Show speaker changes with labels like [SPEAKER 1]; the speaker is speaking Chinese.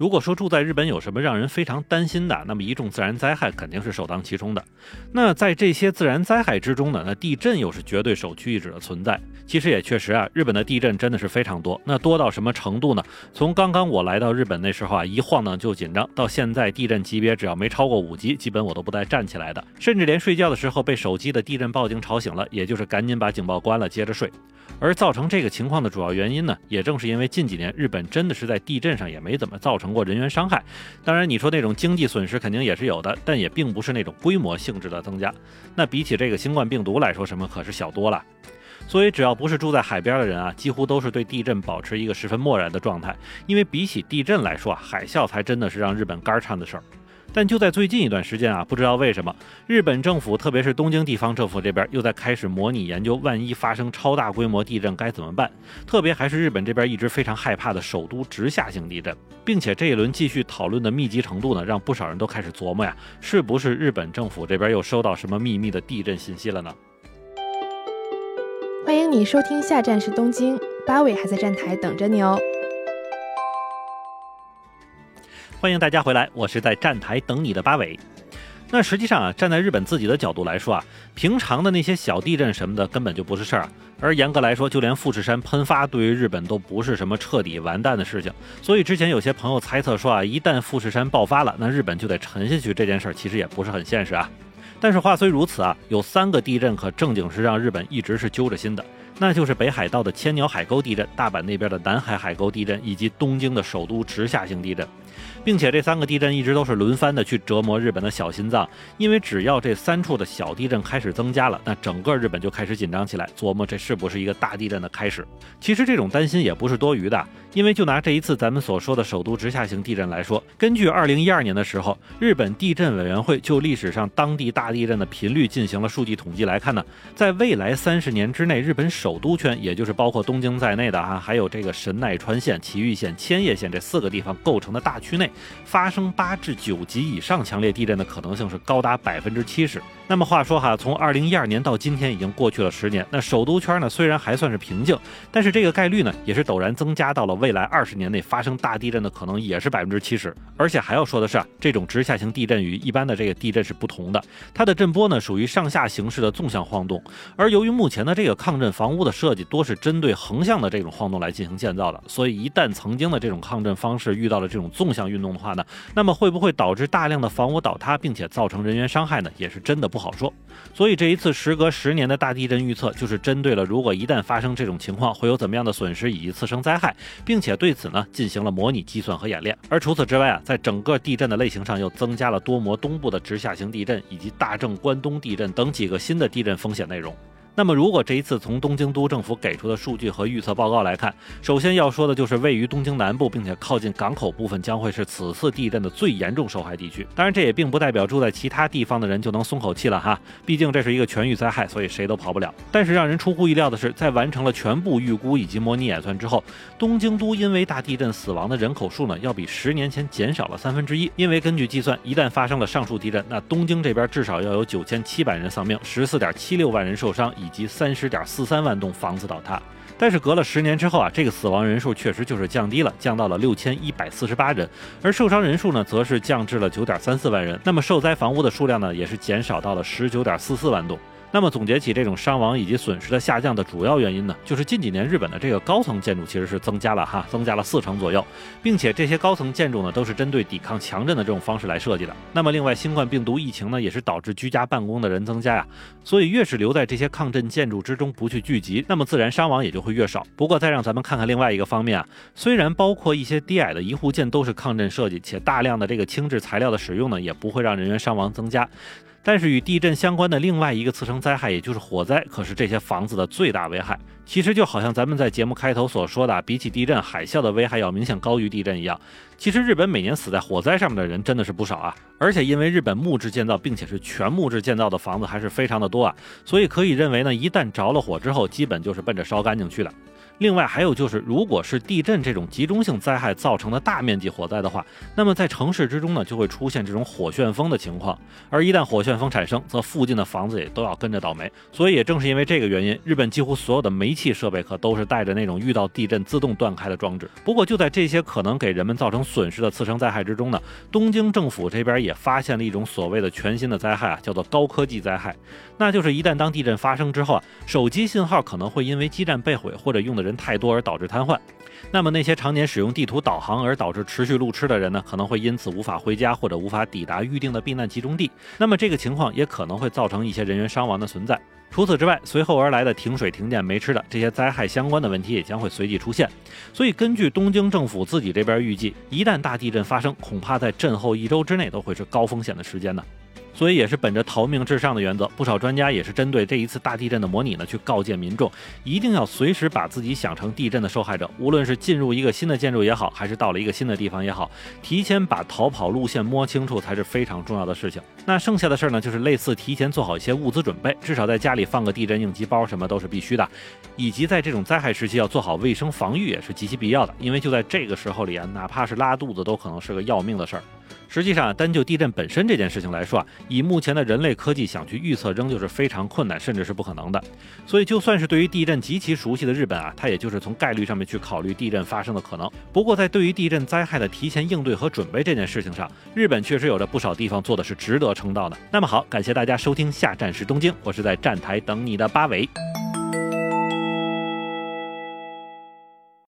[SPEAKER 1] 如果说住在日本有什么让人非常担心的，那么一众自然灾害肯定是首当其冲的。那在这些自然灾害之中呢，那地震又是绝对首屈一指的存在。其实也确实啊，日本的地震真的是非常多。那多到什么程度呢？从刚刚我来到日本那时候啊，一晃荡就紧张，到现在地震级别只要没超过五级，基本我都不带站起来的，甚至连睡觉的时候被手机的地震报警吵醒了，也就是赶紧把警报关了，接着睡。而造成这个情况的主要原因呢，也正是因为近几年日本真的是在地震上也没怎么造成过人员伤害。当然，你说那种经济损失肯定也是有的，但也并不是那种规模性质的增加。那比起这个新冠病毒来说，什么可是小多了。所以，只要不是住在海边的人啊，几乎都是对地震保持一个十分漠然的状态。因为比起地震来说啊，海啸才真的是让日本肝颤的事儿。但就在最近一段时间啊，不知道为什么，日本政府，特别是东京地方政府这边，又在开始模拟研究，万一发生超大规模地震该怎么办？特别还是日本这边一直非常害怕的首都直下型地震，并且这一轮继续讨论的密集程度呢，让不少人都开始琢磨呀，是不是日本政府这边又收到什么秘密的地震信息了呢？
[SPEAKER 2] 欢迎你收听，下站是东京，八尾还在站台等着你哦。
[SPEAKER 1] 欢迎大家回来，我是在站台等你的八尾。那实际上啊，站在日本自己的角度来说啊，平常的那些小地震什么的根本就不是事儿啊。而严格来说，就连富士山喷发对于日本都不是什么彻底完蛋的事情。所以之前有些朋友猜测说啊，一旦富士山爆发了，那日本就得沉下去，这件事儿其实也不是很现实啊。但是话虽如此啊，有三个地震可正经是让日本一直是揪着心的，那就是北海道的千鸟海沟地震、大阪那边的南海海沟地震以及东京的首都直下型地震。并且这三个地震一直都是轮番的去折磨日本的小心脏，因为只要这三处的小地震开始增加了，那整个日本就开始紧张起来，琢磨这是不是一个大地震的开始。其实这种担心也不是多余的，因为就拿这一次咱们所说的首都直下型地震来说，根据二零一二年的时候，日本地震委员会就历史上当地大地震的频率进行了数据统计来看呢，在未来三十年之内，日本首首都圈，也就是包括东京在内的哈，还有这个神奈川县、埼玉县、千叶县这四个地方构成的大区内。发生八至九级以上强烈地震的可能性是高达百分之七十。那么话说哈，从二零一二年到今天已经过去了十年，那首都圈呢虽然还算是平静，但是这个概率呢也是陡然增加到了未来二十年内发生大地震的可能也是百分之七十。而且还要说的是啊，这种直下型地震与一般的这个地震是不同的，它的震波呢属于上下形式的纵向晃动，而由于目前的这个抗震房屋的设计多是针对横向的这种晃动来进行建造的，所以一旦曾经的这种抗震方式遇到了这种纵向运动的话呢，那么会不会导致大量的房屋倒塌，并且造成人员伤害呢？也是真的不好说。所以这一次时隔十年的大地震预测，就是针对了如果一旦发生这种情况，会有怎么样的损失以及次生灾害，并且对此呢进行了模拟计算和演练。而除此之外啊，在整个地震的类型上又增加了多模东部的直下型地震以及大正关东地震等几个新的地震风险内容。那么，如果这一次从东京都政府给出的数据和预测报告来看，首先要说的就是位于东京南部并且靠近港口部分将会是此次地震的最严重受害地区。当然，这也并不代表住在其他地方的人就能松口气了哈，毕竟这是一个全域灾害，所以谁都跑不了。但是让人出乎意料的是，在完成了全部预估以及模拟演算之后，东京都因为大地震死亡的人口数呢，要比十年前减少了三分之一。因为根据计算，一旦发生了上述地震，那东京这边至少要有九千七百人丧命，十四点七六万人受伤。以及三十点四三万栋房子倒塌，但是隔了十年之后啊，这个死亡人数确实就是降低了，降到了六千一百四十八人，而受伤人数呢，则是降至了九点三四万人。那么受灾房屋的数量呢，也是减少到了十九点四四万栋。那么总结起这种伤亡以及损失的下降的主要原因呢，就是近几年日本的这个高层建筑其实是增加了哈，增加了四成左右，并且这些高层建筑呢都是针对抵抗强震的这种方式来设计的。那么另外，新冠病毒疫情呢也是导致居家办公的人增加呀，所以越是留在这些抗震建筑之中不去聚集，那么自然伤亡也就会越少。不过再让咱们看看另外一个方面啊，虽然包括一些低矮的一户建都是抗震设计，且大量的这个轻质材料的使用呢也不会让人员伤亡增加。但是与地震相关的另外一个次生灾害，也就是火灾，可是这些房子的最大危害。其实就好像咱们在节目开头所说的，比起地震，海啸的危害要明显高于地震一样。其实日本每年死在火灾上面的人真的是不少啊，而且因为日本木质建造，并且是全木质建造的房子还是非常的多啊，所以可以认为呢，一旦着了火之后，基本就是奔着烧干净去的。另外还有就是，如果是地震这种集中性灾害造成的大面积火灾的话，那么在城市之中呢，就会出现这种火旋风的情况。而一旦火旋风产生，则附近的房子也都要跟着倒霉。所以也正是因为这个原因，日本几乎所有的煤气设备可都是带着那种遇到地震自动断开的装置。不过就在这些可能给人们造成损失的次生灾害之中呢，东京政府这边也发现了一种所谓的全新的灾害啊，叫做高科技灾害。那就是一旦当地震发生之后啊，手机信号可能会因为基站被毁或者用的人人太多而导致瘫痪。那么那些常年使用地图导航而导致持续路痴的人呢，可能会因此无法回家或者无法抵达预定的避难集中地。那么这个情况也可能会造成一些人员伤亡的存在。除此之外，随后而来的停水、停电、没吃的这些灾害相关的问题也将会随即出现。所以根据东京政府自己这边预计，一旦大地震发生，恐怕在震后一周之内都会是高风险的时间呢。所以也是本着逃命至上的原则，不少专家也是针对这一次大地震的模拟呢，去告诫民众，一定要随时把自己想成地震的受害者，无论是进入一个新的建筑也好，还是到了一个新的地方也好，提前把逃跑路线摸清楚才是非常重要的事情。那剩下的事儿呢，就是类似提前做好一些物资准备，至少在家里放个地震应急包，什么都是必须的，以及在这种灾害时期要做好卫生防御也是极其必要的，因为就在这个时候里啊，哪怕是拉肚子都可能是个要命的事儿。实际上，单就地震本身这件事情来说啊，以目前的人类科技想去预测，仍旧是非常困难，甚至是不可能的。所以，就算是对于地震极其熟悉的日本啊，它也就是从概率上面去考虑地震发生的可能。不过，在对于地震灾害的提前应对和准备这件事情上，日本确实有着不少地方做的是值得称道的。那么好，感谢大家收听下站是东京，我是在站台等你的八尾。